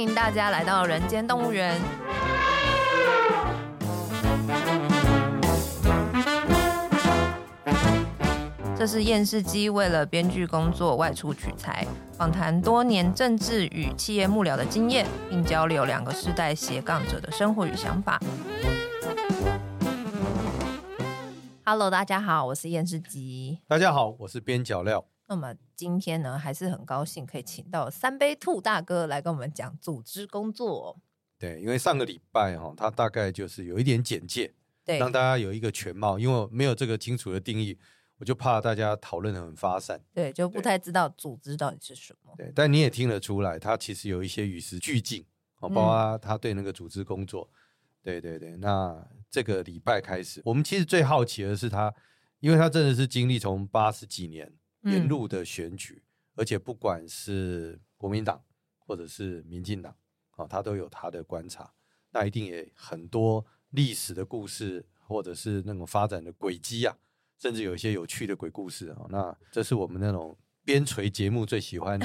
迎大家来到人间动物园。这是厌世姬为了编剧工作外出取材，访谈多年政治与企业幕僚的经验，并交流两个世代斜杠者的生活与想法。Hello，大家好，我是厌世姬。大家好，我是边角料。那么今天呢，还是很高兴可以请到三杯兔大哥来跟我们讲组织工作。对，因为上个礼拜哈，他大概就是有一点简介，对，让大家有一个全貌，因为没有这个清楚的定义。我就怕大家讨论得很发散，对，就不太知道组织到底是什么。对，但你也听得出来，他其实有一些与时俱进，哦，包括他对那个组织工作，嗯、对对对。那这个礼拜开始，我们其实最好奇的是他，因为他真的是经历从八十几年沿路的选举，嗯、而且不管是国民党或者是民进党，啊，他都有他的观察，那一定也很多历史的故事，或者是那种发展的轨迹啊。甚至有一些有趣的鬼故事啊，那这是我们那种边陲节目最喜欢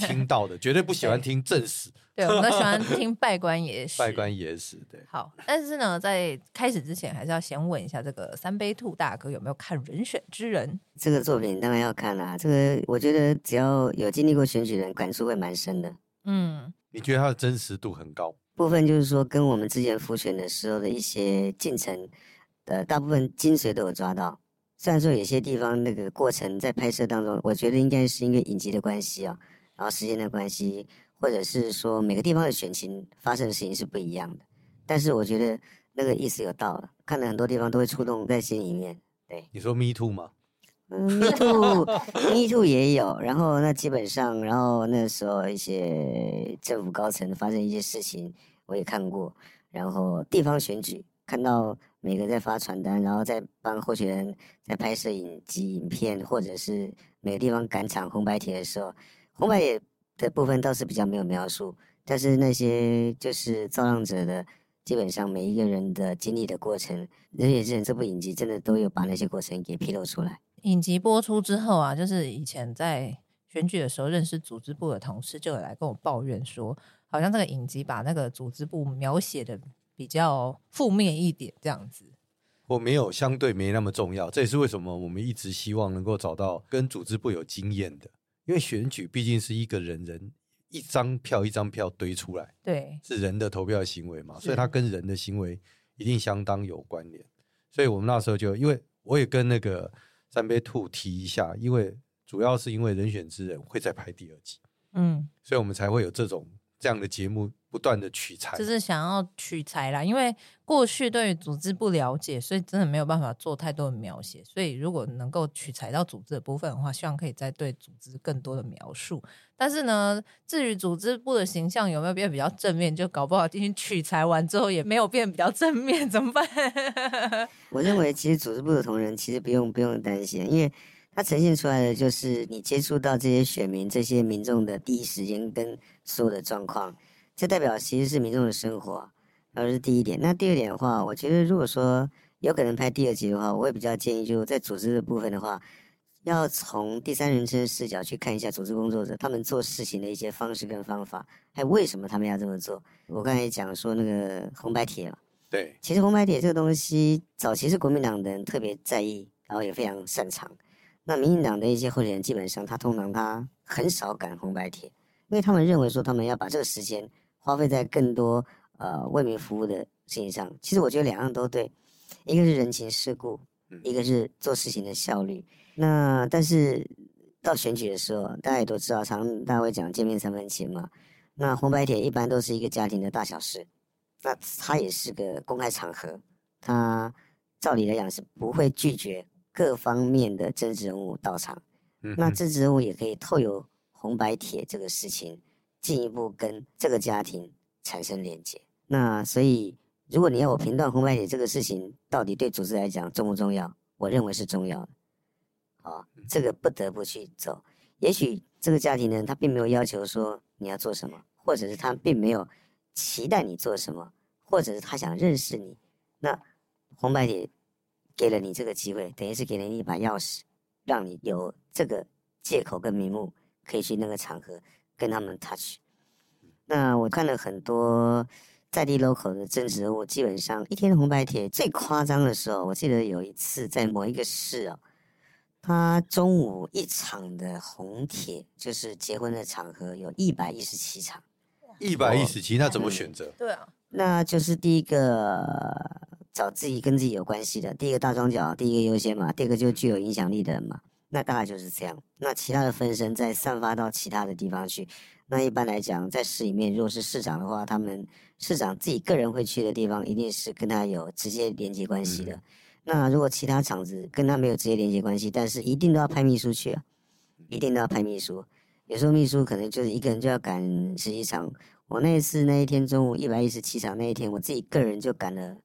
听到的，绝对不喜欢 听正史。对，我们都喜欢 听拜官野史。稗官野史，对。好，但是呢，在开始之前，还是要先问一下这个三杯兔大哥有没有看《人选之人》这个作品？当然要看啦、啊。这个我觉得只要有经历过选举的人，感触会蛮深的。嗯，你觉得它的真实度很高？部分就是说，跟我们之前复选的时候的一些进程的大部分精髓都有抓到。虽然说有些地方那个过程在拍摄当中，我觉得应该是因为影集的关系啊，然后时间的关系，或者是说每个地方的选情发生的事情是不一样的。但是我觉得那个意思有到了，看了很多地方都会触动在心里面。对，你说 Me Too 吗？嗯，Me Too，Me Too 也有。然后那基本上，然后那时候一些政府高层发生一些事情，我也看过。然后地方选举。看到每个在发传单，然后在帮候选人在拍摄影集、影片，或者是每个地方赶场红白帖的时候，红白帖的部分倒是比较没有描述，但是那些就是造浪者的，基本上每一个人的经历的过程，《人选之人》这部影集真的都有把那些过程给披露出来。影集播出之后啊，就是以前在选举的时候认识组织部的同事就有来跟我抱怨说，好像这个影集把那个组织部描写的。比较负面一点，这样子，我没有相对没那么重要，这也是为什么我们一直希望能够找到跟组织部有经验的，因为选举毕竟是一个人人一张票一张票堆出来，对，是人的投票行为嘛，所以它跟人的行为一定相当有关联，所以我们那时候就因为我也跟那个三杯兔提一下，因为主要是因为人选之人会再拍第二季，嗯，所以我们才会有这种。这样的节目不断的取材，就是想要取材啦。因为过去对于组织不了解，所以真的没有办法做太多的描写。所以如果能够取材到组织的部分的话，希望可以再对组织更多的描述。但是呢，至于组织部的形象有没有变比较正面，就搞不好进行取材完之后也没有变比较正面，怎么办？我认为其实组织部的同仁其实不用不用担心，因为。它呈现出来的就是你接触到这些选民、这些民众的第一时间跟所有的状况，这代表其实是民众的生活，然后是第一点。那第二点的话，我觉得如果说有可能拍第二集的话，我会比较建议，就在组织的部分的话，要从第三人称视角去看一下组织工作者他们做事情的一些方式跟方法，还有为什么他们要这么做。我刚才讲说那个红白帖嘛，对，其实红白帖这个东西，早期是国民党的人特别在意，然后也非常擅长。那民进党的一些候选人，基本上他通常他很少赶红白帖，因为他们认为说他们要把这个时间花费在更多呃为民服务的事情上。其实我觉得两样都对，一个是人情世故，一个是做事情的效率。那但是到选举的时候，大家也都知道，常常大家会讲见面三分情嘛。那红白帖一般都是一个家庭的大小事，那它也是个公开场合，它照理来讲是不会拒绝。各方面的政治人物到场，那政治人物也可以透过红白帖这个事情，进一步跟这个家庭产生连接。那所以，如果你要我评断红白帖这个事情到底对组织来讲重不重要，我认为是重要的。啊，这个不得不去走。也许这个家庭呢，他并没有要求说你要做什么，或者是他并没有期待你做什么，或者是他想认识你。那红白帖。给了你这个机会，等于是给了你一把钥匙，让你有这个借口跟名目，可以去那个场合跟他们 touch。那我看了很多在地 local 的政治人物，基本上一天红白帖最夸张的时候，我记得有一次在某一个市哦，他中午一场的红帖，就是结婚的场合，有一百一十七场。一百一十七，那怎么选择？对啊，那就是第一个找自己跟自己有关系的，第一个大庄脚，第一个优先嘛，第二个就具有影响力的人嘛。那大概就是这样。那其他的分身再散发到其他的地方去。那一般来讲，在市里面，如果是市长的话，他们市长自己个人会去的地方，一定是跟他有直接连接关系的。嗯、那如果其他厂子跟他没有直接连接关系，但是一定都要派秘书去啊，一定都要派秘书。有时候秘书可能就是一个人就要赶十几场。我那一次那一天中午一百一十七场那一天，我自己个人就赶了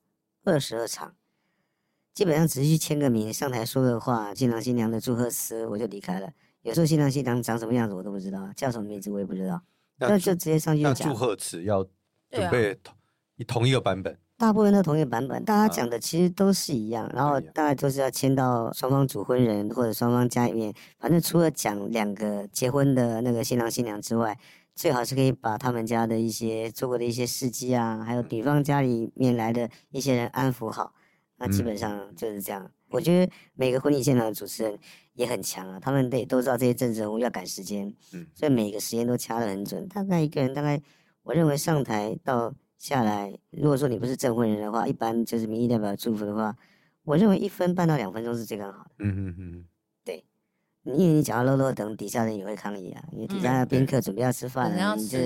二十二场，基本上只是去签个名、上台说个话、新郎新娘的祝贺词，我就离开了。有时候新郎新娘长什么样子我都不知道，叫什么名字我也不知道，那就直接上去讲。祝贺词要准备同一同一个版本。大部分都同一个版本，大家讲的其实都是一样，然后大概都是要签到双方主婚人或者双方家里面，反正除了讲两个结婚的那个新郎新娘之外，最好是可以把他们家的一些做过的一些事迹啊，还有女方家里面来的一些人安抚好，那基本上就是这样。我觉得每个婚礼现场的主持人也很强啊，他们得都知道这些政治人物要赶时间，所以每个时间都掐得很准。大概一个人大概，我认为上台到。下来，如果说你不是证婚人的话，一般就是民意代表祝福的话，我认为一分半到两分钟是最刚好的。嗯嗯嗯，对，因为你讲到漏漏等，底下人也会抗议啊，因为底下的宾客准备要吃饭了，嗯、你就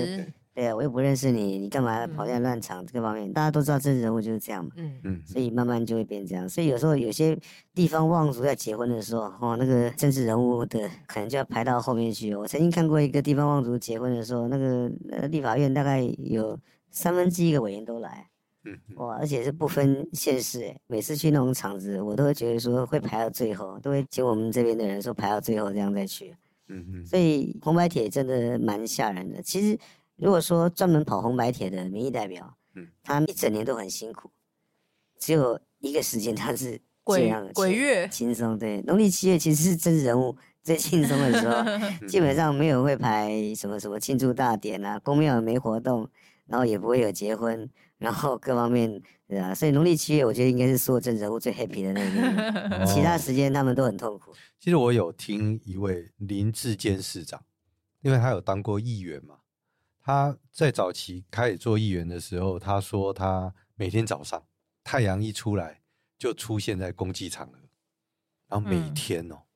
对啊，我又不认识你，你干嘛跑进来乱场？这个方面大家都知道，政治人物就是这样嘛。嗯嗯，所以慢慢就会变这样。所以有时候有些地方望族要结婚的时候，哦，那个政治人物的可能就要排到后面去。我曾经看过一个地方望族结婚的时候，那个呃立法院大概有。三分之一个委员都来，嗯，哇，而且是不分县市，诶，每次去那种场子，我都会觉得说会排到最后，都会请我们这边的人说排到最后这样再去，嗯嗯，所以红白铁真的蛮吓人的。其实如果说专门跑红白铁的民意代表，嗯，他一整年都很辛苦，只有一个时间他是这样鬼月轻松，对，农历七月其实是真人物最轻松的时候，基本上没有会排什么什么庆祝大典啊，公庙也没活动。然后也不会有结婚，然后各方面对啊，所以农历七月我觉得应该是所有政治人物最 happy 的那一天，其他时间他们都很痛苦。其实我有听一位林志坚市长，因为他有当过议员嘛，他在早期开始做议员的时候，他说他每天早上太阳一出来就出现在公祭场合，然后每天哦，嗯、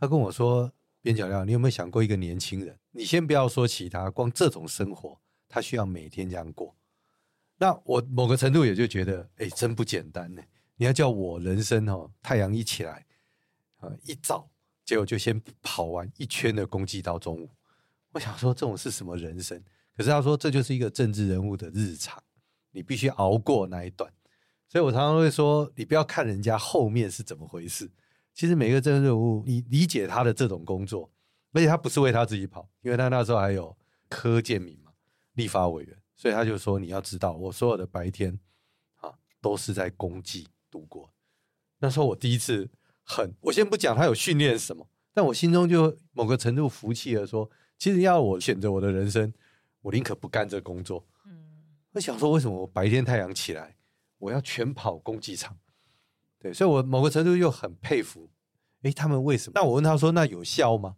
他跟我说边角料，你有没有想过一个年轻人？你先不要说其他，光这种生活。他需要每天这样过，那我某个程度也就觉得，哎，真不简单呢。你要叫我人生哦，太阳一起来，啊，一早，结果就先跑完一圈的公祭到中午。我想说，这种是什么人生？可是他说，这就是一个政治人物的日常，你必须熬过那一段。所以我常常会说，你不要看人家后面是怎么回事，其实每个政治人物，你理解他的这种工作，而且他不是为他自己跑，因为他那时候还有柯建铭。立法委员，所以他就说：“你要知道，我所有的白天啊，都是在公祭度过。那时候我第一次很，我先不讲他有训练什么，但我心中就某个程度服气了，说：其实要我选择我的人生，我宁可不干这工作。嗯，我想说，为什么我白天太阳起来，我要全跑公祭场？对，所以我某个程度又很佩服。诶，他们为什么？那我问他说：那有效吗？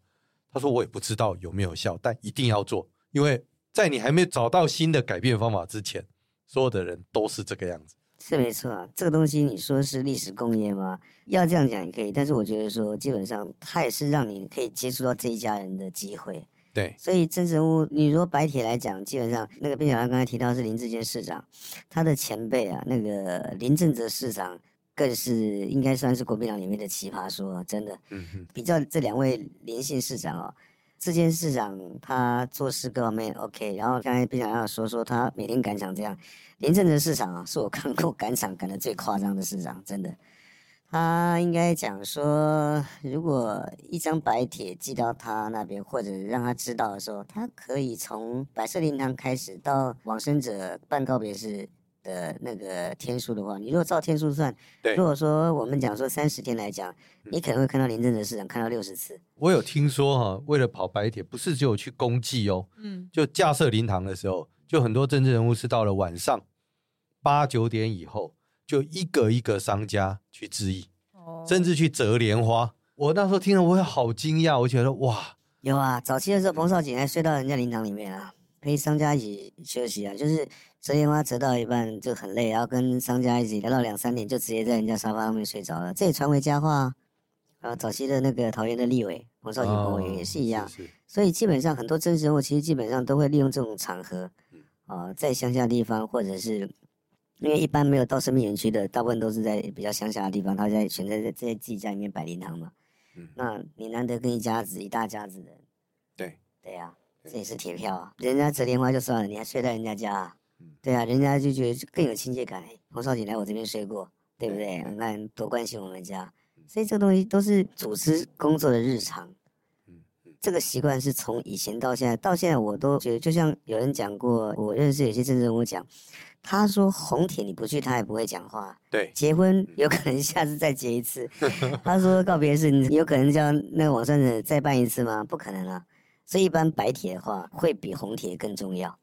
他说：我也不知道有没有效，但一定要做，因为。”在你还没找到新的改变方法之前，所有的人都是这个样子。是没错啊，这个东西你说是历史工业吗？要这样讲也可以，但是我觉得说，基本上它也是让你可以接触到这一家人的机会。对，所以政治人物，你说白铁来讲，基本上那个边小刚刚才提到是林志坚市长，他的前辈啊，那个林正泽市长更是应该算是国民党里面的奇葩说，真的。嗯哼，比较这两位林姓市长哦。这件市长他做事各方面 OK，然后刚才边想要说说他每天赶场这样，林正泽市长啊是我看过赶场赶的最夸张的市长，真的。他应该讲说，如果一张白帖寄到他那边，或者让他知道的时候，他可以从白色灵堂开始到往生者办告别式。的那个天数的话，你如果照天数算，对，如果说我们讲说三十天来讲，你可能会看到林正的市长看到六十次。我有听说哈，为了跑白铁，不是只有去公祭哦，嗯，就架设灵堂的时候，就很多政治人物是到了晚上八九点以后，就一个一个商家去致意，哦、甚至去折莲花。我那时候听了，我也好惊讶，我觉得哇，有啊，早期的时候，彭少景还睡到人家灵堂里面啊，陪商家一起休息啊，就是折烟花折到一半就很累，然后跟商家一起聊到两三点，就直接在人家沙发上面睡着了，这也传为佳话。啊，早期的那个桃园的立委彭少锦委员也是一样，哦、是是，所以基本上很多真实人物其实基本上都会利用这种场合，啊，在乡下地方或者是因为一般没有到生命园区的，大部分都是在比较乡下的地方，他在选择在在自己家里面摆灵堂嘛。嗯，那你难得跟一家子一大家子人，对对呀、啊，这也是铁票啊。人家折莲花就算了，你还睡在人家家，啊，对啊，人家就觉得更有亲切感。洪少锦来我这边睡过，对不对？你看多关心我们家。所以这个东西都是组织工作的日常，这个习惯是从以前到现在，到现在我都觉得，就像有人讲过，我认识有些政治人物讲，他说红帖你不去，他也不会讲话。对，结婚有可能下次再结一次。他说告别式，你有可能叫那个网上的再办一次吗？不可能啊。所以一般白铁的话，会比红铁更重要。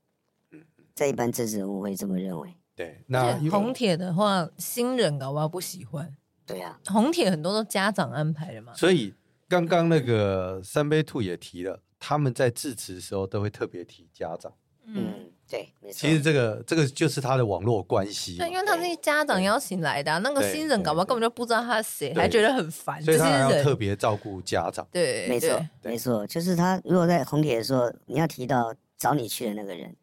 嗯在一般政治人物会这么认为。对，那红铁的话，新人搞不好不喜欢。对呀、啊，红铁很多都家长安排的嘛。所以刚刚那个三杯兔也提了，他们在致辞的时候都会特别提家长。嗯，对，没错。其实这个这个就是他的网络关系。对，因为他是家长邀请来的、啊，那个新人搞不好根本就不知道他是谁，还觉得很烦。所以他要特别照顾家长。对，没错，没错，就是他如果在红帖的时候，你要提到找你去的那个人，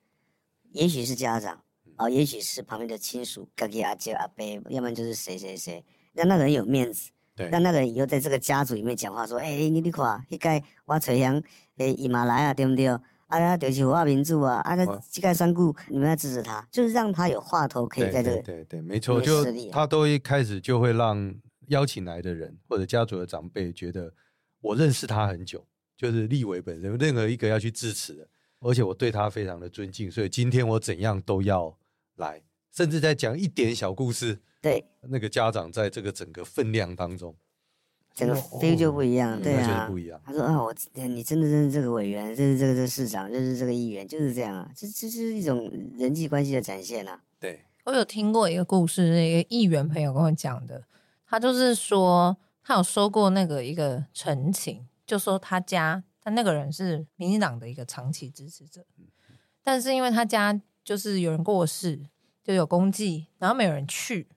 也许是家长，哦，也许是旁边的亲属，哥哥阿姐阿伯，要不然就是谁谁谁。让那个人有面子，对，让那个人以后在这个家族里面讲话，说：“哎、欸，你你看，那个我垂杨，哎，姨妈来啊，对不对？啊，呀，就是我民主啊，啊，那膝盖三顾，你们要支持他，就是让他有话头可以在这个。”对对对，没错，就他都一开始就会让邀请来的人或者家族的长辈觉得我认识他很久，就是立委本身任何一个要去支持的，而且我对他非常的尊敬，所以今天我怎样都要来，甚至在讲一点小故事。对，那个家长在这个整个分量当中，整个 feel 就不一样，哦、对啊，不一样。他说啊，我你真的认识这个委员，认识这个这个市长，认识这个议员，就是这样啊，这这是一种人际关系的展现啊。对，我有听过一个故事，一个议员朋友跟我讲的，他就是说他有收过那个一个陈情，就说他家他那个人是民进党的一个长期支持者，但是因为他家就是有人过世，就有功绩，然后没有人去。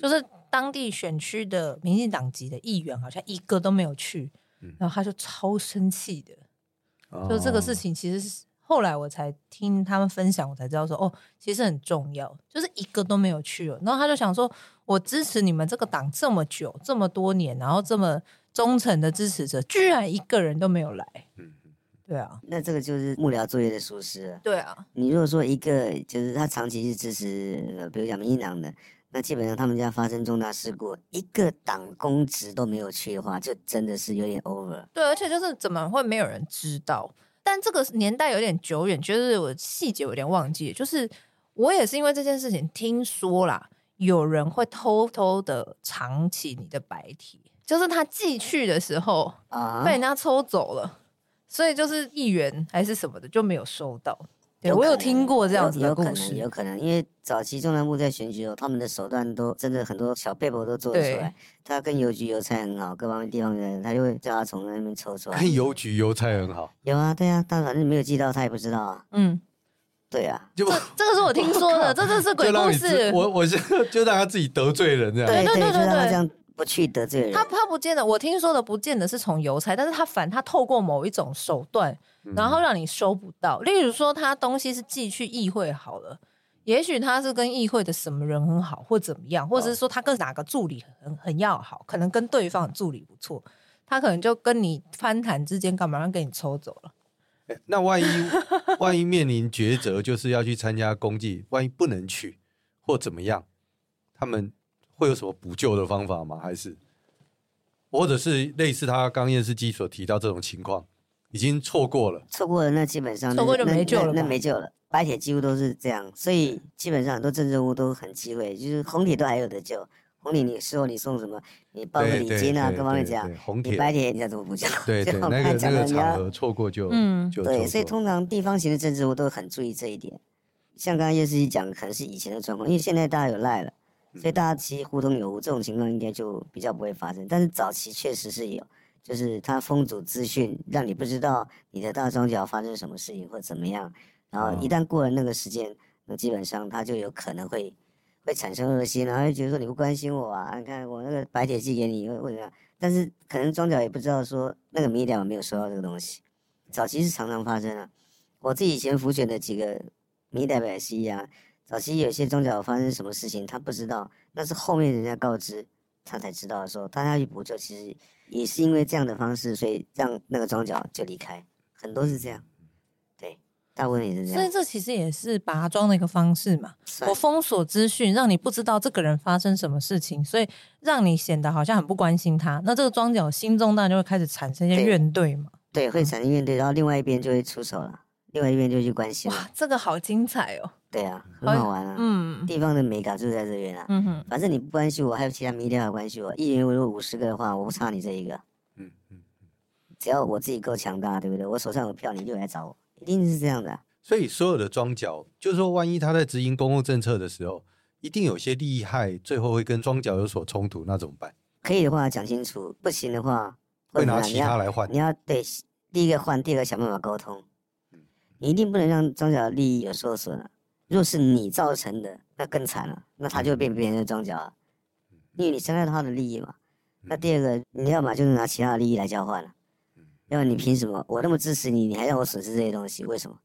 就是当地选区的民进党籍的议员，好像一个都没有去，然后他就超生气的。就这个事情，其实是后来我才听他们分享，我才知道说，哦，其实很重要，就是一个都没有去了。然后他就想说，我支持你们这个党这么久，这么多年，然后这么忠诚的支持者，居然一个人都没有来。对啊，那这个就是幕僚作业的疏失。对啊，你如果说一个就是他长期是支持，比如讲民进党的。那基本上他们家发生重大事故，一个党公职都没有去的话，就真的是有点 over。对，而且就是怎么会没有人知道？但这个年代有点久远，就是我细节有点忘记。就是我也是因为这件事情听说啦，有人会偷偷的藏起你的白体，就是他寄去的时候啊被人家抽走了，所以就是议员还是什么的就没有收到。对，我有听过这样子的故事，有可能，有可能，因为早期中南部在选举哦，他们的手段都真的很多小撇步都做得出来。他跟邮局邮差很好，各方面地方的人，他就会叫他从那边抽出来。跟邮局邮差很好，有啊，对啊，但反正没有寄到，他也不知道啊。嗯，对啊，就这这个是我听说的，这这是鬼故事。我我是就让他自己得罪人这样，对对对对，这样不去得罪人。他他不见得，我听说的不见得是从邮差，但是他反他透过某一种手段。然后让你收不到，例如说他东西是寄去议会好了，也许他是跟议会的什么人很好，或怎么样，或者是说他跟哪个助理很很要好，可能跟对方助理不错，他可能就跟你翻谈之间干嘛让给你抽走了。那万一 万一面临抉择，就是要去参加公祭，万一不能去或怎么样，他们会有什么补救的方法吗？还是或者是类似他刚验尸机所提到这种情况？已经错过了，错过了，那基本上错过就没救了那，那没救了。白铁几乎都是这样，所以基本上很多政治人物都很忌讳，就是红铁都还有的救。红铁你事后你送什么，你包个礼金啊，各方面讲。红铁白铁你再怎么补救？对对，那个那个场合错过就嗯，就对，所以通常地方型的政治人物都很注意这一点。像刚刚叶师讲，可能是以前的状况，因为现在大家有赖了，所以大家其实互通有无，这种情况应该就比较不会发生。但是早期确实是有，就是他封阻资讯，让你不知道你的大庄脚发生什么事情或怎么样，然后一旦过了那个时间，那基本上他就有可能会会产生恶心，然后就觉得说你不关心我啊，你看我那个白铁寄给你，为什么？但是可能庄脚也不知道说那个民意代表没有收到这个东西，早期是常常发生啊。我自己以前辅选的几个。米代表也是一样，早期有些庄脚发生什么事情，他不知道，那是后面人家告知他才知道的时候，他要去补救，其实也是因为这样的方式，所以让那个庄脚就离开，很多是这样，对，大部分也是这样。所以这其实也是拔庄的一个方式嘛，我封锁资讯，让你不知道这个人发生什么事情，所以让你显得好像很不关心他，那这个庄脚心中当然就会开始产生一些怨怼嘛，对，对，会产生怨怼，然后另外一边就会出手了。另外一边就去关心哇，这个好精彩哦！对啊，很好玩啊。嗯，地方的美感就在这边啊。嗯哼，反正你不关心我，还有其他迷恋要关心我。议员如果五十个的话，我不差你这一个。嗯嗯，只要我自己够强大，对不对？我手上有票，你就来找我，一定是这样的啊。所以所有的庄脚，就是说，万一他在执行公共政策的时候，一定有些利害，最后会跟庄脚有所冲突，那怎么办？可以的话讲清楚，不行的话会拿其他来换。你要对第一个换，第二个想办法沟通。你一定不能让庄脚的利益有受损啊。若是你造成的，那更惨了，那他就会变别人的庄脚了，因为你伤害到他的利益嘛。那第二个，你要么就是拿其他的利益来交换了，要么你凭什么？我那么支持你，你还让我损失这些东西？为什么？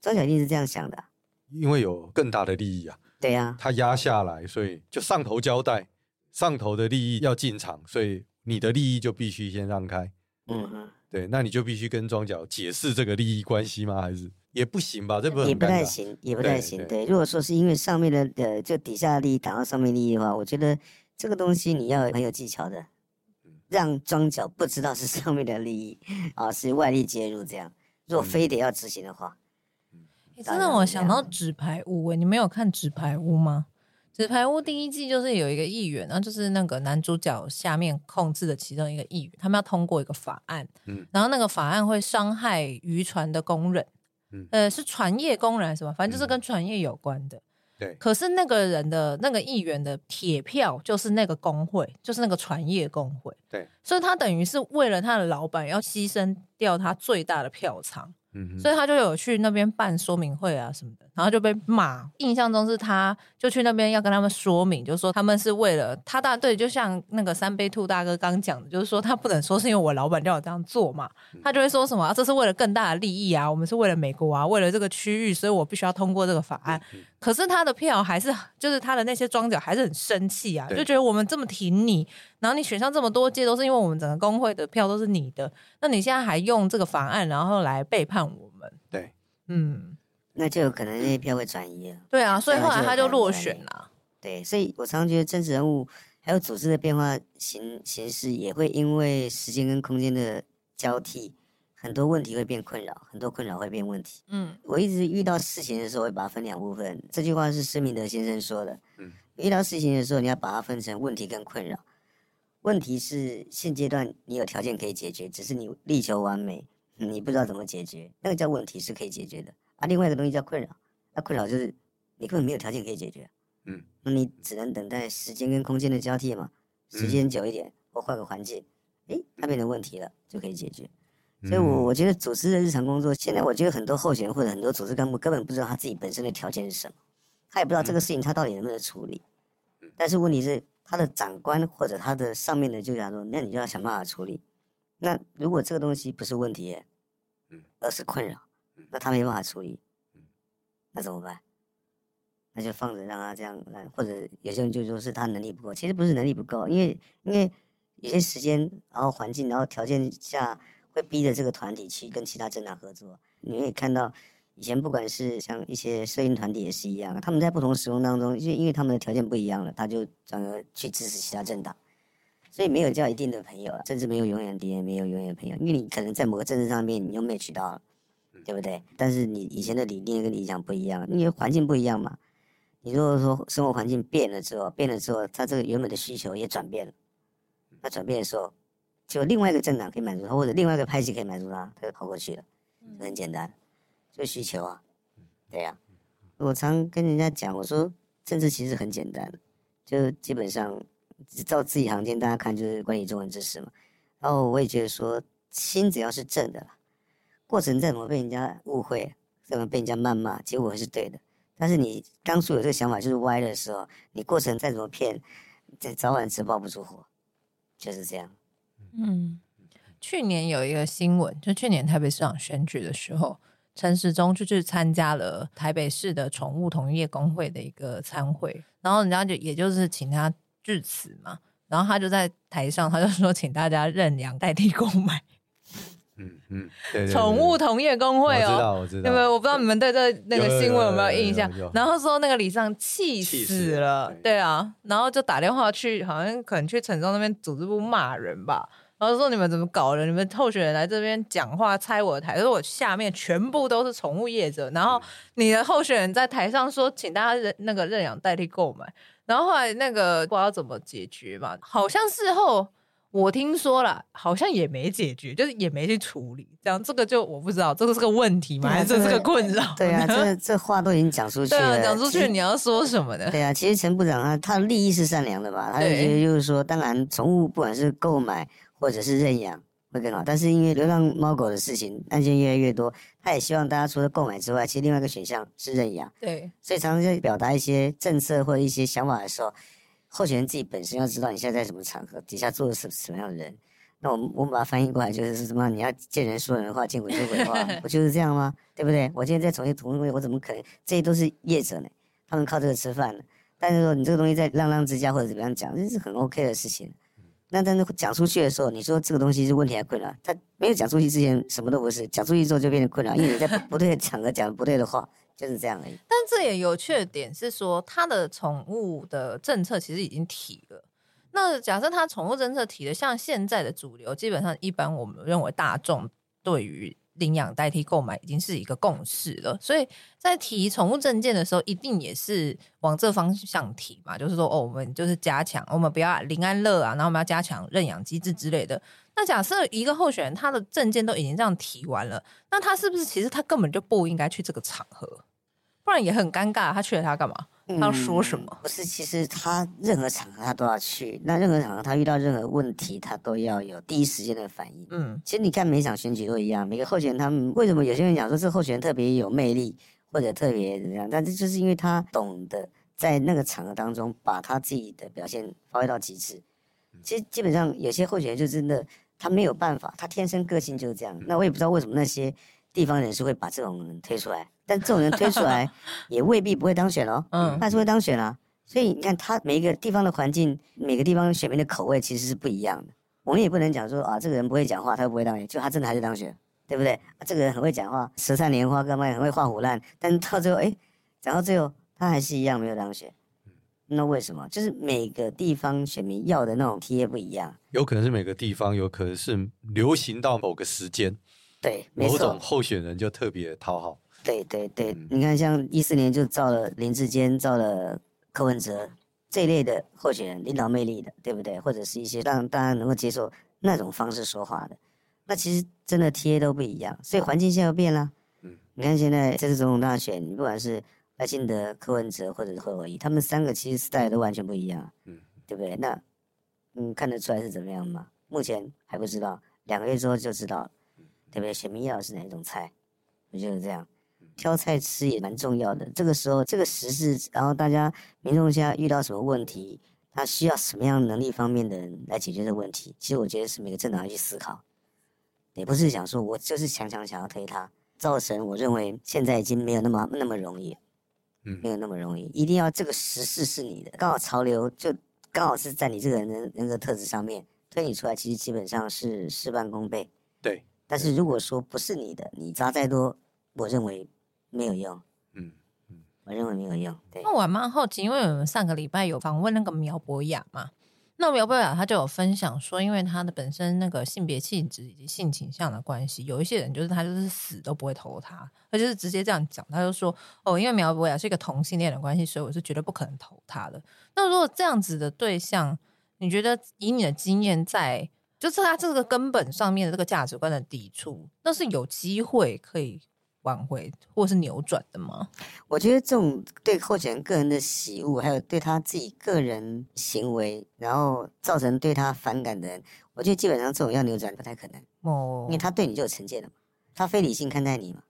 庄脚一定是这样想的，因为有更大的利益啊。对呀，他压下来，所以就上头交代，上头的利益要进场，所以你的利益就必须先让开。嗯嗯。对，那你就必须跟庄脚解释这个利益关系吗？还是也不行吧？这不也不太行，也不太行。对，对对，如果说是因为上面的呃，就底下的利益挡到上面利益的话，我觉得这个东西你要很有技巧的，让庄脚不知道是上面的利益啊，是外力介入这样。如果非得要执行的话，你真的让我想到纸牌屋诶，你没有看纸牌屋吗？纸牌屋第一季就是有一个议员，然后就是那个男主角下面控制的其中一个议员，他们要通过一个法案，嗯，然后那个法案会伤害渔船的工人，嗯，呃，是船业工人还是什么？反正就是跟船业有关的，对。可是那个人的那个议员的铁票就是那个工会，就是那个船业工会，对。所以他等于是为了他的老板要牺牲掉他最大的票仓。嗯，所以他就有去那边办说明会啊什么的，然后就被骂。印象中是他就去那边要跟他们说明，就是说他们是为了他大对，就像那个三杯兔大哥刚讲的，就是说他不能说是因为我老板叫我这样做嘛，他就会说什么、啊、这是为了更大的利益啊，我们是为了美国啊，为了这个区域，所以我必须要通过这个法案。可是他的票还是就是他的那些庄脚还是很生气啊，就觉得我们这么挺你。然后你选上这么多届都是因为我们整个工会的票都是你的，那你现在还用这个法案然后来背叛我们？对，嗯，那就有可能那些票会转移了。对啊，所以后来他就落选了。对，所以我常常觉得政治人物还有组织的变化形形式也会因为时间跟空间的交替，很多问题会变困扰，很多困扰会变问题。嗯，我一直遇到事情的时候会把它分两部分。这句话是施明德先生说的。嗯，遇到事情的时候你要把它分成问题跟困扰。问题是现阶段你有条件可以解决，只是你力求完美，你不知道怎么解决，那个叫问题是可以解决的啊。另外一个东西叫困扰，那困扰就是你根本没有条件可以解决，嗯，那你只能等待时间跟空间的交替嘛，时间久一点或换个环境，诶，它变成问题了就可以解决。所以我我觉得组织的日常工作，现在我觉得很多候选人或者很多组织干部根本不知道他自己本身的条件是什么，他也不知道这个事情他到底能不能处理，但是问题是。他的长官或者他的上面的就讲说，那你就要想办法处理。那如果这个东西不是问题，嗯，而是困扰，那他没办法处理，那怎么办？那就放着让他这样来，或者有些人就说是他能力不够，其实不是能力不够，因为因为有些时间，然后环境，然后条件下会逼着这个团体去跟其他政党合作。你可以看到。以前不管是像一些摄影团体也是一样，他们在不同时空当中，因为因为他们的条件不一样了，他就转而去支持其他政党，所以没有叫一定的朋友，甚至没有永远敌人，没有永远的朋友，因为你可能在某个政治上面你又没取到，对不对？但是你以前的理念跟理想不一样，因为环境不一样嘛。你如果说生活环境变了之后，变了之后，他这个原本的需求也转变了，那转变的时候，就另外一个政党可以满足他，或者另外一个派系可以满足他，他就跑过去了，很简单。就需求啊，对呀、啊，我常跟人家讲，我说政治其实很简单，就基本上照字里行间大家看就是关于中文知识嘛。然后我也觉得说，心只要是正的，过程再怎么被人家误会，怎么被人家谩骂，结果是对的。但是你当初有这个想法就是歪的时候，你过程再怎么骗，这早晚是爆不出火，就是这样。嗯。去年有一个新闻，就去年台北市长选举的时候，陈时中就去参加了台北市的宠物同业公会的一个参会，然后人家就也就是请他致辞嘛，然后他就在台上，他就说请大家认养代替购买。嗯嗯，对，宠物同业公会哦，我知道我知道，对不对？我不知道你们对这那个新闻有没有印象？然后说那个李尚气死了，对啊，然后就打电话去，好像可能去陈时中那边组织部骂人吧。然后说你们怎么搞的？你们候选人来这边讲话拆我的台，可是我下面全部都是宠物业者。然后你的候选人在台上说，请大家认那个认养代替购买。然后后来那个不知道怎么解决嘛？好像事后我听说了，好像也没解决，就是也没去处理。这样这个就我不知道，这个是个问题吗？还是这是个困扰？对啊，这这话都已经讲出去了。讲出去你要说什么的？对啊，其实陈部长他他的利益是善良的吧？他就觉得就是说，当然宠物不管是购买。或者是认养会更好，但是因为流浪猫狗的事情案件越来越多，他也希望大家除了购买之外，其实另外一个选项是认养。对，所以常常在表达一些政策或者一些想法的时候，候选人自己本身要知道你现在在什么场合，底下坐的是什么样的人。那我们我们把它翻译过来就是什么？你要见人说人话，见鬼说鬼话，不就是这样吗？对不对？我今天在重庆土木工业，我怎么可能？这些都是业者呢，他们靠这个吃饭的。但是说你这个东西在浪浪之家或者怎么样讲，这是很 OK 的事情。那但是讲出去的时候，你说这个东西是问题还困扰？他没有讲出去之前什么都不是，讲出去之后就变成困扰，因为你在不对的场合讲不对的话，就是这样而已。但这也有缺点是说，他的宠物的政策其实已经提了。那假设他宠物政策提的像现在的主流，基本上一般我们认为大众对于。领养代替购买已经是一个共识了，所以在提宠物证件的时候，一定也是往这方向提嘛，就是说，哦，我们就是加强，我们不要零安乐啊，然后我们要加强认养机制之类的。那假设一个候选人他的证件都已经这样提完了，那他是不是其实他根本就不应该去这个场合？不然也很尴尬，他去了他干嘛？他要说什么？嗯，不是，其实他任何场合他都要去。那任何场合他遇到任何问题，他都要有第一时间的反应。嗯，其实你看每场选举都一样，每个候选人他们为什么有些人讲说这候选人特别有魅力，或者特别怎么样？但这就是因为他懂得在那个场合当中把他自己的表现发挥到极致。其实基本上有些候选人就真的他没有办法，他天生个性就是这样。那我也不知道为什么那些。地方人士会把这种人推出来，但这种人推出来 也未必不会当选哦，嗯，还是会当选啊。所以你看，他每一个地方的环境，每个地方选民的口味其实是不一样的。我们也不能讲说啊，这个人不会讲话，他不会当选，就他真的还是当选，对不对？啊，这个人很会讲话，舌灿莲花，干嘛也很会画虎烂，但是到最后，哎，讲到最后，他还是一样没有当选。那为什么？就是每个地方选民要的那种体验不一样，有可能是每个地方，有可能是流行到某个时间。对，某种候选人就特别讨好。对对对，嗯、你看，像一四年就造了林志坚，造了柯文哲这一类的候选人，领导魅力的，对不对？或者是一些让大家能够接受那种方式说话的，那其实真的 TA 都不一样，所以环境现在又变了。嗯，你看现在这次总统大选，你不管是赖清德、柯文哲或者是侯友宜，他们三个其实 style 都完全不一样。嗯，对不对？那嗯，看得出来是怎么样吗？目前还不知道，两个月之后就知道了。特别选民要的是哪一种菜，我就是这样？挑菜吃也蛮重要的。这个时候，这个时事，然后大家民众现在遇到什么问题，他需要什么样能力方面的人来解决这个问题？其实我觉得是每个政党要去思考，也不是想说我就是强强想要推他，造成我认为现在已经没有那么那么容易，嗯，没有那么容易，一定要这个时事是你的，刚好潮流就刚好是在你这个人的人格特质上面推你出来，其实基本上是事半功倍。对。但是如果说不是你的，你砸再多，我认为没有用。嗯嗯，我认为没有用。对。那我蛮好奇，因为我们上个礼拜有访问那个苗博雅嘛，那苗博雅他就有分享说，因为他的本身那个性别气质以及性倾向的关系，有一些人就是他就是死都不会投他，他就是直接这样讲，他就说哦，因为苗博雅是一个同性恋的关系，所以我是绝对不可能投他的。那如果这样子的对象，你觉得以你的经验在？就是他这个根本上面的这个价值观的抵触，那是有机会可以挽回或是扭转的吗？我觉得这种对候选人个人的喜恶，还有对他自己个人行为，然后造成对他反感的人，我觉得基本上这种要扭转不太可能哦，因为他对你就有成见了嘛，他非理性看待你嘛，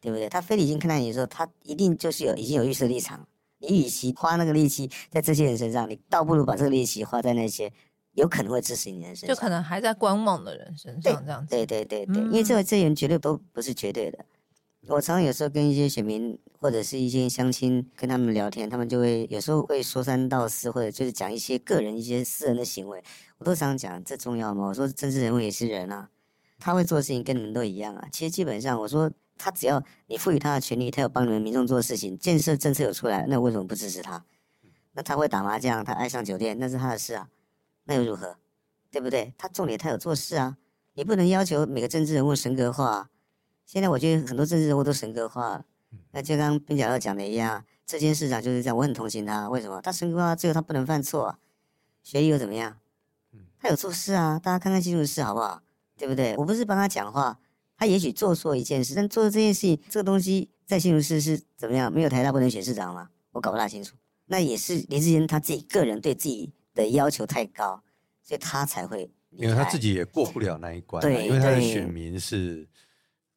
对不对？他非理性看待你的时候，他一定就是有已经有预设立场。你与其花那个力气在这些人身上，你倒不如把这个力气花在那些有可能会支持你的人身上，就可能还在观望的人身上这样子。对对对对，对，因为这个人绝对都不是绝对的。我常常有时候跟一些选民或者是一些乡亲跟他们聊天，他们就会有时候会说三道四，或者就是讲一些个人一些私人的行为，我都常常讲这重要吗？我说政治人物也是人啊，他会做的事情跟你们都一样啊。其实基本上我说。他只要你赋予他的权利，他有帮你们民众做事情，建设政策有出来，那为什么不支持他？那他会打麻将，他爱上酒店，那是他的事啊，那又如何？对不对？他重点他有做事啊，你不能要求每个政治人物神格化。现在我觉得很多政治人物都神格化，那就刚刚边角料讲的一样，这件市长就是这样，我很同情他。为什么？他神格化，最后他不能犯错啊，学历又怎么样？他有做事啊，大家看看新闻事好不好？对不对？我不是帮他讲话。他也许做错一件事，但做这件事情，这个东西在新竹市是怎么样？没有台大不能选市长吗？我搞不大清楚。那也是林志坚他自己个人对自己的要求太高，所以他才会。因为他自己也过不了那一关，对，因为他的选民是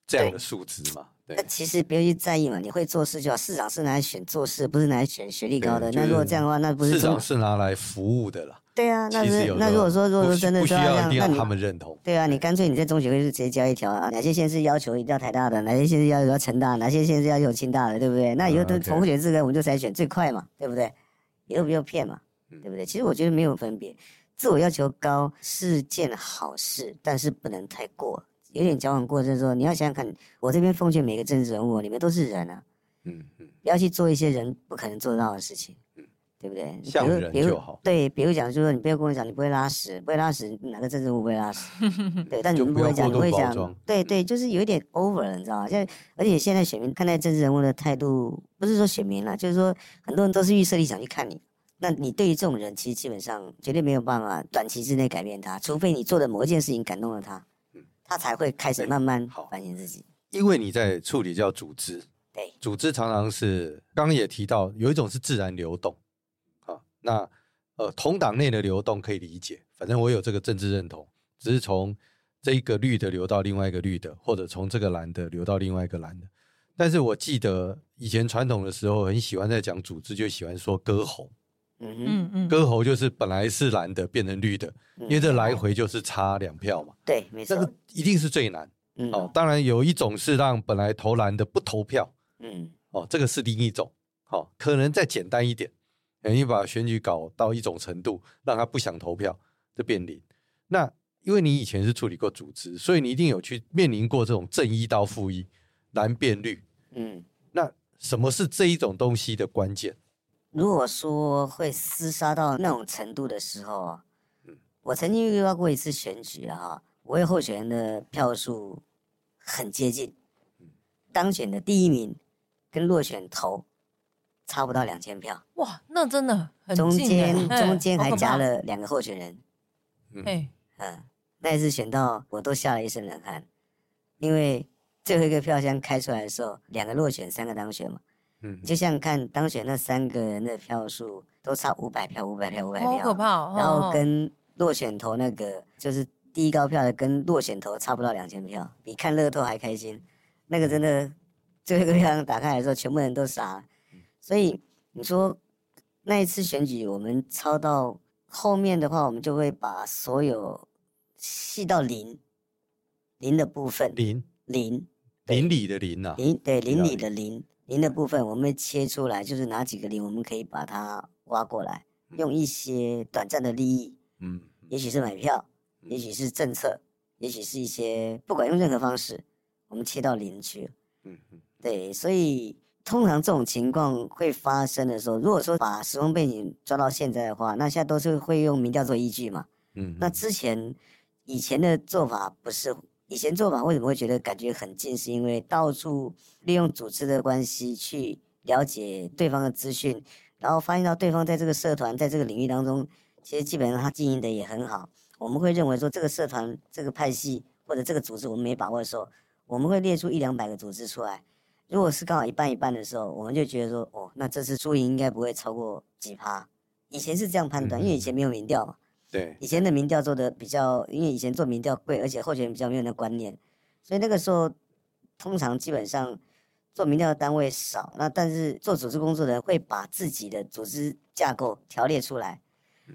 这样的数值嘛。那其实不要去在意嘛，你会做事就好。市长是拿来选做事，不是拿来选学历高的。那如果这样的话，那不是市长是拿来服务的啦。对啊，那是那如果说如果说真的是这样，那他们认同。对啊，你干脆你在中学会是直接交一条啊，哪些县是要求一定要台大的，哪些县是要求要成大，哪些县是要求清大的，对不对？那以后都重选资格，我们就筛选最快嘛，对不对？又不用骗嘛，对不对？其实我觉得没有分别，自我要求高是件好事，但是不能太过。有点矫枉过正，说你要想想看，我这边奉劝每个政治人物，你们都是人啊，嗯嗯，不要去做一些人不可能做得到的事情，嗯，对不对？像人就好。对，比如讲，就是说你不要跟我讲，你不会拉屎，不会拉屎，哪个政治人物不会拉屎？对，但你们不会讲，你会讲，对对，就是有一点 over 了，你知道吗？现在，而且现在选民看待政治人物的态度，不是说选民了，就是说很多人都是预设立场去看你，那你对于这种人，其实基本上绝对没有办法短期之内改变他，除非你做的某一件事情感动了他。他才会开始慢慢反省自己，因为你在处理叫组织，对，组织常常是刚刚也提到，有一种是自然流动，啊，那呃同党内的流动可以理解，反正我有这个政治认同，只是从这一个绿的流到另外一个绿的，或者从这个蓝的流到另外一个蓝的，但是我记得以前传统的时候很喜欢在讲组织，就喜欢说割喉。嗯嗯嗯，割喉就是本来是蓝的变成绿的，嗯、因为这来回就是差两票嘛。对，没错，这个一定是最难。嗯，哦，当然有一种是让本来投蓝的不投票。嗯，哦，这个是另一种。哦，可能再简单一点，你把选举搞到一种程度，让他不想投票，就变零。那因为你以前是处理过组织，所以你一定有去面临过这种正一到负一，蓝变绿。嗯，那什么是这一种东西的关键？如果说会厮杀到那种程度的时候，我曾经遇到过一次选举啊，我有候选人的票数很接近，当选的第一名跟落选头差不到两千票，哇，那真的很近，中间中间还夹了两个候选人，哎，嗯，那一次选到我都吓了一身冷汗，因为最后一个票箱开出来的时候，两个落选，三个当选嘛。嗯，就像看当选那三个人的票数都差五百票，五百票，五百票，好可怕哦。然后跟落选头那个就是第一高票的，跟落选头差不到两千票，比看乐透还开心。那个真的最后一个票打开来的时候，全部人都傻了。所以你说那一次选举，我们抄到后面的话，我们就会把所有细到零零的部分，零零邻里的邻啊，零对邻里的邻。零的部分我们会切出来，就是哪几个零，我们可以把它挖过来，用一些短暂的利益，嗯，也许是买票，也许是政策，也许是一些不管用任何方式，我们切到零去，嗯嗯，对，所以通常这种情况会发生的时候，如果说把时空背景抓到现在的话，那现在都是会用民调做依据嘛，嗯，那之前以前的做法不是。以前做法为什么会觉得感觉很近？是因为到处利用组织的关系去了解对方的资讯，然后发现到对方在这个社团在这个领域当中，其实基本上他经营的也很好。我们会认为说这个社团、这个派系或者这个组织我们没把握的时候，我们会列出一两百个组织出来，如果是刚好一半一半的时候，我们就觉得说，哦，那这次输赢应该不会超过几趴。以前是这样判断，因为以前没有民调嘛。对。以前的民调做的比较，因为以前做民调贵，而且候选人比较没有那观念，所以那个时候通常基本上做民调的单位少。那但是做组织工作的人会把自己的组织架构条列出来，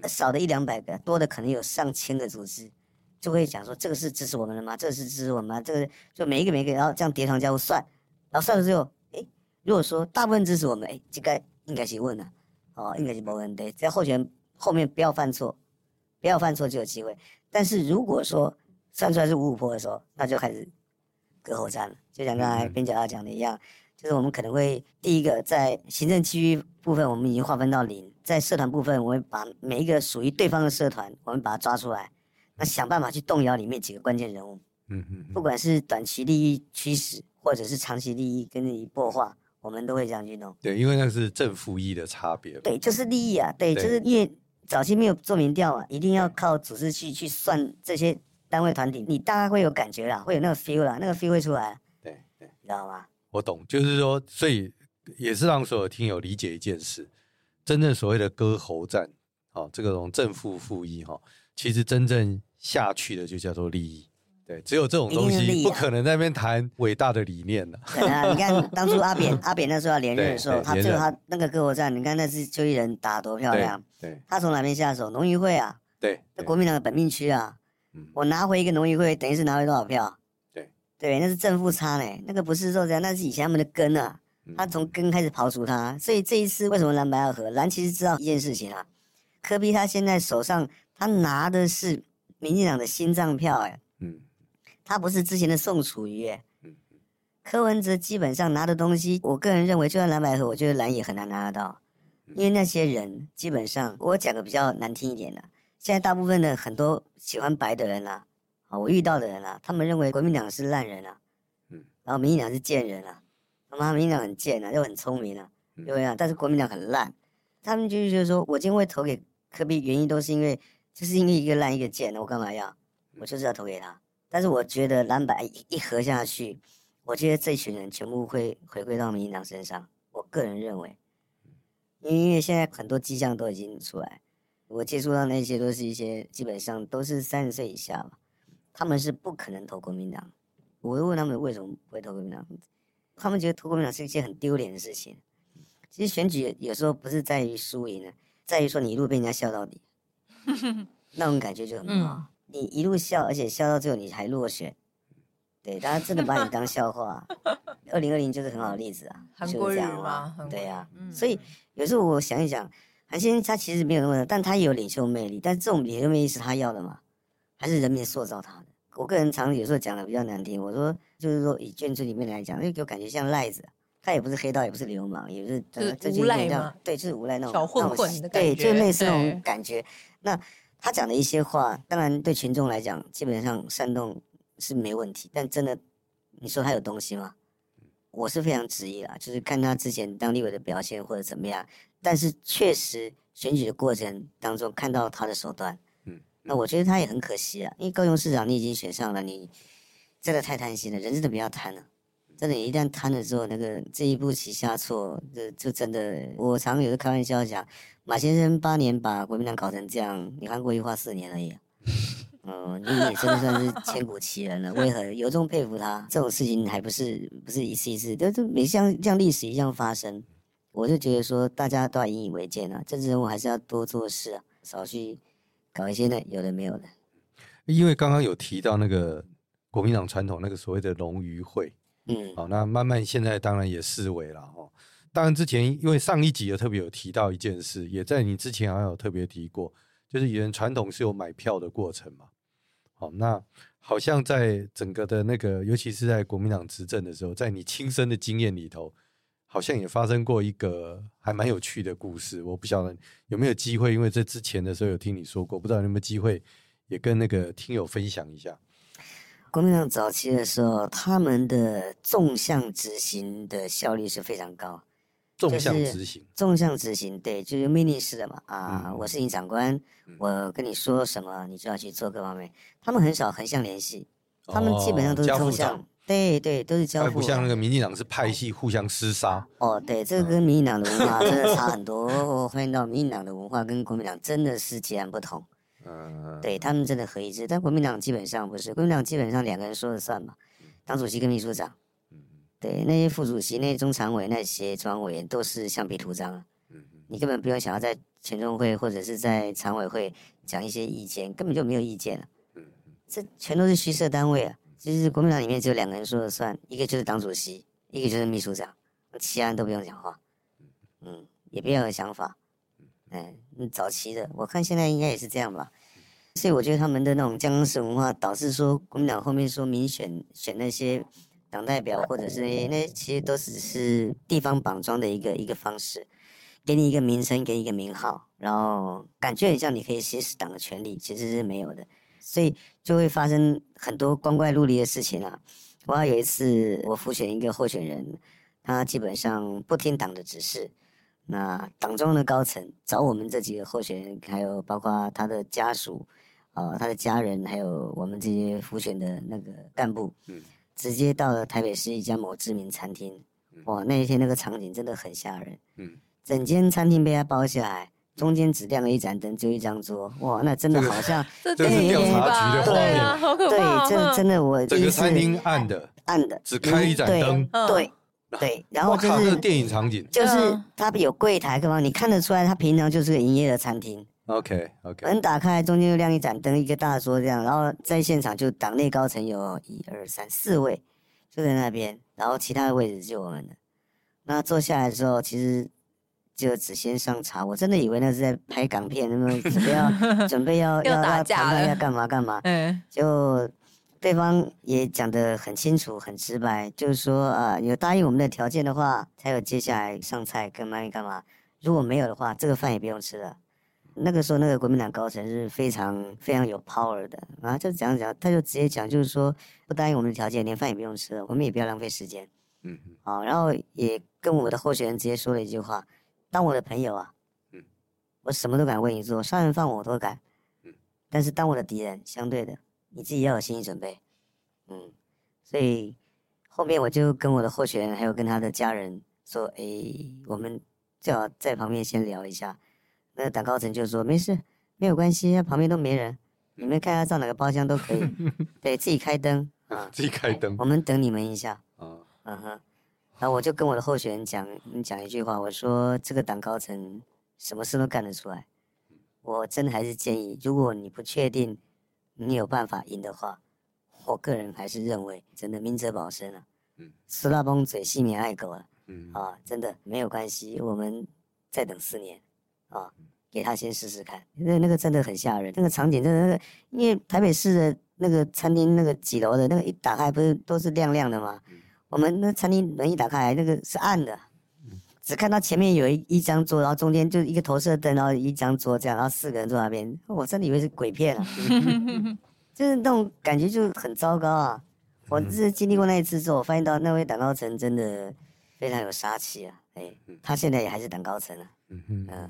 少的一两百个，多的可能有上千个组织，就会讲说这个是支持我们的吗？这个是支持我们吗？这个就每一个每一个，然后这样叠床架屋算。然后算了之后，哎，如果说大部分支持我们，哎，这个应该是问了，哦，应该是没问题。只要候选人后面不要犯错，不要犯错就有机会。但是如果说算出来是五五坡的时候，那就开始割喉战了。就像刚才边角要讲的一样，就是我们可能会第一个在行政区域部分，我们已经划分到零；在社团部分，我们把每一个属于对方的社团，我们把它抓出来，那想办法去动摇里面几个关键人物。嗯嗯，不管是短期利益驱使。或者是长期利益跟你破化，我们都会这样去弄。对，因为那是正负一的差别。对，就是利益啊。对，对就是因为早期没有做民调啊，一定要靠组织去去算这些单位团体，你大概会有感觉啦，会有那个 feel 啦，那个 feel 会出来。对对，你知道吗？我懂，就是说，所以也是让所有听友理解一件事：真正所谓的割喉战，哦，这个从正负负一哈，其实真正下去的就叫做利益。对，只有这种东西不可能在那边谈伟大的理念的。对啊，你看当初阿扁阿扁那时候要连任的时候，他最后他那个割喉战，你看那是邱毅人打多漂亮。对，他从哪边下手？农渔会啊。对，那国民党的本命区啊。我拿回一个农渔会，等于是拿回多少票？对，对，那是正负差呢。那个不是肉这样，那是以前他们的根啊。他从根开始刨除他，所以这一次为什么蓝白要合？蓝其实知道一件事情啊，科比他现在手上他拿的是民进党的心脏票哎。他不是之前的宋楚瑜，柯文哲基本上拿的东西，我个人认为，就算蓝百合，我觉得蓝也很难拿得到，因为那些人基本上，我讲个比较难听一点的，现在大部分的很多喜欢白的人啦，啊，我遇到的人啦，他们认为国民党是烂人啊，然后民进党是贱人啊，他妈民进党很贱啊，又很聪明啊，对不对？但是国民党很烂，他们就是觉得说，我今天会投给科比原因都是因为，就是因为一个烂一个贱，我干嘛要？我就是要投给他。但是我觉得蓝白一合下去，我觉得这群人全部会回归到民进党身上。我个人认为，因为现在很多迹象都已经出来，我接触到那些都是一些基本上都是三十岁以下吧，他们是不可能投国民党。我会问他们为什么不会投国民党，他们觉得投国民党是一件很丢脸的事情。其实选举有时候不是在于输赢的，在于说你一路被人家笑到底，那种感觉就很不好。嗯你一路笑，而且笑到最后你还落选，对，大家真的把你当 笑话。二零二零就是很好的例子啊，就是这样嘛，对呀、啊。嗯、所以有时候我想一想，韩先生他其实没有那么的，但他也有领袖魅力，但这种领袖魅力是他要的吗？还是人民塑造他的？我个人常有时候讲的比较难听，我说就是说以眷村里面来讲，就给我感觉像赖子，他也不是黑道，也不是流氓，也不是就是无赖嘛，对，就是无赖那种小混混的感觉，对，就类似那种感觉。那。他讲的一些话，当然对群众来讲，基本上煽动是没问题。但真的，你说他有东西吗？我是非常质疑啦，就是看他之前当立委的表现或者怎么样。但是确实选举的过程当中看到他的手段，嗯，那我觉得他也很可惜啊。因为高雄市长你已经选上了，你真的太贪心了，人真的不要贪了。真的，一旦贪了之后，那个这一步棋下错，这就真的。我常有时开玩笑讲，马先生八年把国民党搞成这样，你看国瑜花四年而已。哦，你也真的算是千古奇人了。为何由衷佩服他？这种事情还不是不是一次一次，就是每像像历史一样发生。我就觉得说，大家都要引以为戒啊，政治人物还是要多做事啊，少去搞一些呢有的没有的。因为刚刚有提到那个国民党传统那个所谓的龙鱼会。嗯，好，那慢慢现在当然也视为了哦。当然之前因为上一集也特别有提到一件事，也在你之前好像有特别提过，就是以前传统是有买票的过程嘛。好，那好像在整个的那个，尤其是在国民党执政的时候，在你亲身的经验里头，好像也发生过一个还蛮有趣的故事。我不晓得有没有机会，因为这之前的时候有听你说过，不知道有没有机会也跟那个听友分享一下。国民党早期的时候，他们的纵向执行的效率是非常高。纵向执行，纵向执行，对，就是命令式的嘛。啊，嗯、我是你长官，嗯、我跟你说什么，你就要去做各方面。他们很少横向联系，他们基本上都是纵向。对对，都是交互，不像那个民进党是派系互相厮杀。哦，对，这个跟民进党的文化真的 差很多。我发现到民进党的文化跟国民党真的是截然不同。嗯，对他们真的合一致，但国民党基本上不是，国民党基本上两个人说了算嘛，党主席跟秘书长。对，那些副主席、那些中常委、那些中央委员都是橡皮图章。你根本不用想要在全中会或者是在常委会讲一些意见，根本就没有意见了。这全都是虚设单位啊！其实国民党里面只有两个人说了算，一个就是党主席，一个就是秘书长，其他人都不用讲话。嗯，也不要有想法。嗯，早期的，我看现在应该也是这样吧。所以我觉得他们的那种江式文化，导致说国民党后面说民选选那些党代表，或者是那些其实都只是地方绑桩的一个一个方式。给你一个名称，给你一个名号，然后感觉很像你可以行使党的权利，其实是没有的，所以就会发生很多光怪陆离的事情啊。我还有一次，我复选一个候选人，他基本上不听党的指示，那党中的高层找我们这几个候选人，还有包括他的家属、呃，他的家人，还有我们这些复选的那个干部，直接到了台北市一家某知名餐厅，哇，那一天那个场景真的很吓人，嗯。整间餐厅被他包下来，中间只亮了一盏灯，就一张桌。哇，那真的好像 这是调查局的画面，啊、好可怕。对，这真的我整个餐厅暗的，暗的，只开一盏灯。对对，然后就是电影场景，就是他有柜台，各方？你看得出来，他平常就是个营业的餐厅。OK OK，门打开，中间又亮一盏灯，一个大桌这样，然后在现场就党内高层有一二三四位，坐在那边，然后其他的位置就我们的。那坐下来的时候，其实。就只先上茶，我真的以为那是在拍港片，那么准备要准备要要要谈判要干嘛干嘛，嗯，就对方也讲得很清楚很直白，就是说啊，有答应我们的条件的话，才有接下来上菜干嘛干嘛，如果没有的话，这个饭也不用吃了。那个时候那个国民党高层是非常非常有 power 的啊，就讲讲，他就直接讲，就是说不答应我们的条件，连饭也不用吃了，我们也不要浪费时间，嗯，好，然后也跟我的候选人直接说了一句话。当我的朋友啊，嗯，我什么都敢为你做，杀人放火我都敢，嗯，但是当我的敌人，相对的，你自己要有心理准备，嗯，所以后面我就跟我的候选人还有跟他的家人说，哎，我们最好在旁边先聊一下。那个党高层就说没事，没有关系，旁边都没人，你们看看上哪个包厢都可以，对自己开灯啊，自己开灯，我们等你们一下，啊，嗯哼。然后我就跟我的候选人讲，讲一句话，我说这个党高层什么事都干得出来。我真的还是建议，如果你不确定你有办法赢的话，我个人还是认为，真的明哲保身啊。嗯。死拉崩嘴，细面爱狗啊。嗯。啊，真的没有关系，我们再等四年，啊，给他先试试看。那那个真的很吓人，那个场景真的那个，因为台北市的那个餐厅那个几楼的那个一打开，不是都是亮亮的吗？我们那餐厅门一打开来，那个是暗的，只看到前面有一一张桌，然后中间就一个投射灯，然后一张桌这样，然后四个人坐那边，我真的以为是鬼片啊，就是那种感觉就很糟糕啊。我是经历过那一次之后，我发现到那位胆高层真的非常有杀气啊，哎，他现在也还是胆高层啊。嗯嗯，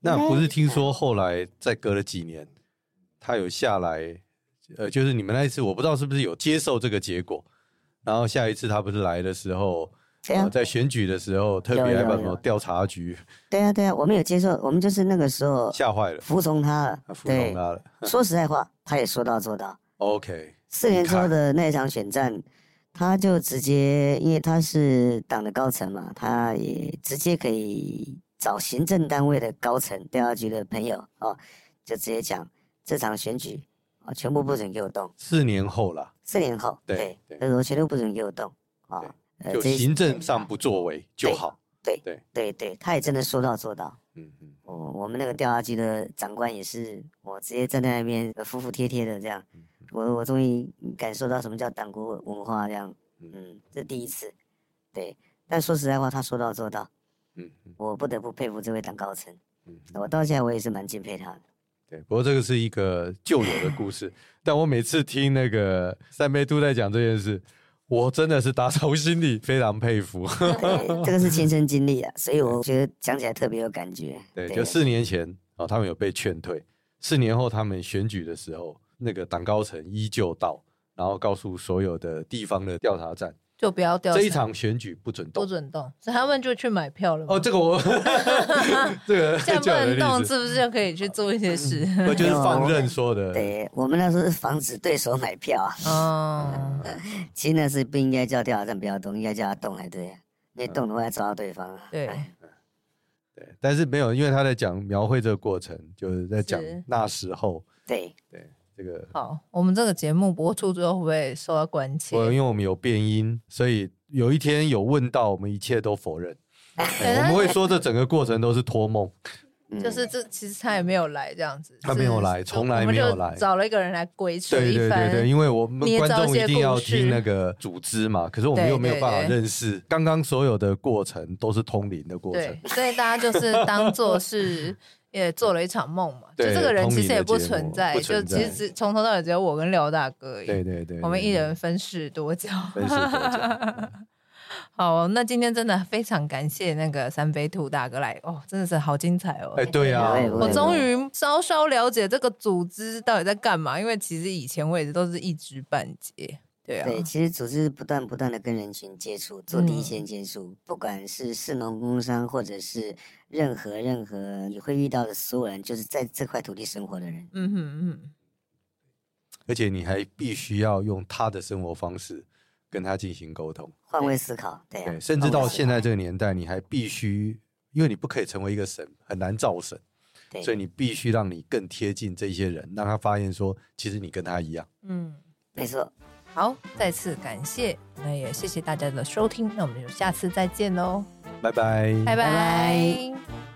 那不是听说后来再隔了几年，他有下来，呃，就是你们那一次，我不知道是不是有接受这个结果。然后下一次他不是来的时候，啊呃、在选举的时候特别来帮什么调查局？对啊对啊，我们有接受，我们就是那个时候吓坏了，服从他了，服从他了。说实在话，他也说到做到。OK，四年之后的那一场选战，他就直接，因为他是党的高层嘛，他也直接可以找行政单位的高层调查局的朋友哦，就直接讲这场选举啊，全部不准给我动。四年后了。四年后，对，他说全都不准给我动啊，就行政上不作为就好。对对对对，他也真的说到做到。嗯嗯，我我们那个调查局的长官也是，我直接站在那边服服帖帖的这样，我我终于感受到什么叫党国文化这样。嗯，这第一次。对，但说实在话，他说到做到。嗯，我不得不佩服这位党高层。嗯，我到现在我也是蛮敬佩他的。对，不过这个是一个旧有的故事，但我每次听那个三杯都在讲这件事，我真的是打从心里非常佩服。这个是亲身经历啊，所以我觉得讲起来特别有感觉。对，对就四年前哦，他们有被劝退，四年后他们选举的时候，那个党高层依旧到，然后告诉所有的地方的调查站，就不要调查这一场选举不准动，不准动，所以他们就去买票了。哦，这个我 这个 现在不能动，是不是就可以去做一些事？我 就是放任说的。对我们那时候是防止对手买票啊。哦，其实那是不应该叫调查站不要动，应该叫他动才对，因为动的话要抓到对方。对。对，但是没有，因为他在讲描绘这个过程，就是在讲那时候。对对，这个好，我们这个节目播出之后会不会受到关切？因为我们有变音，所以有一天有问到，我们一切都否认。我们会说这整个过程都是托梦。就是这，其实他也没有来这样子，他没有来，从来没有来，找了一个人来规劝对对对对，因为我们观众一定要听那个组织嘛，可是我们又没有办法认识。刚刚所有的过程都是通灵的过程，所以大家就是当做是 也做了一场梦嘛。就这个人其实也不存在，就其实只从头到尾只有我跟廖大哥而已。对对对，我们一人分饰多角。分饰多角。好，那今天真的非常感谢那个三飞兔大哥来哦，真的是好精彩哦！哎，对呀，我终于稍稍了解这个组织到底在干嘛，因为其实以前我一直都是一知半解。对啊，对，其实组织不断不断的跟人群接触，做第一线接触，嗯、不管是市农工商，或者是任何任何你会遇到的所有人，就是在这块土地生活的人。嗯哼嗯。而且你还必须要用他的生活方式。跟他进行沟通，换位思考，对，对，甚至到现在这个年代，你还必须，因为你不可以成为一个神，很难造神，对，所以你必须让你更贴近这些人，让他发现说，其实你跟他一样。嗯，没错。好，再次感谢，那也谢谢大家的收听，那我们就下次再见喽，拜拜，拜拜。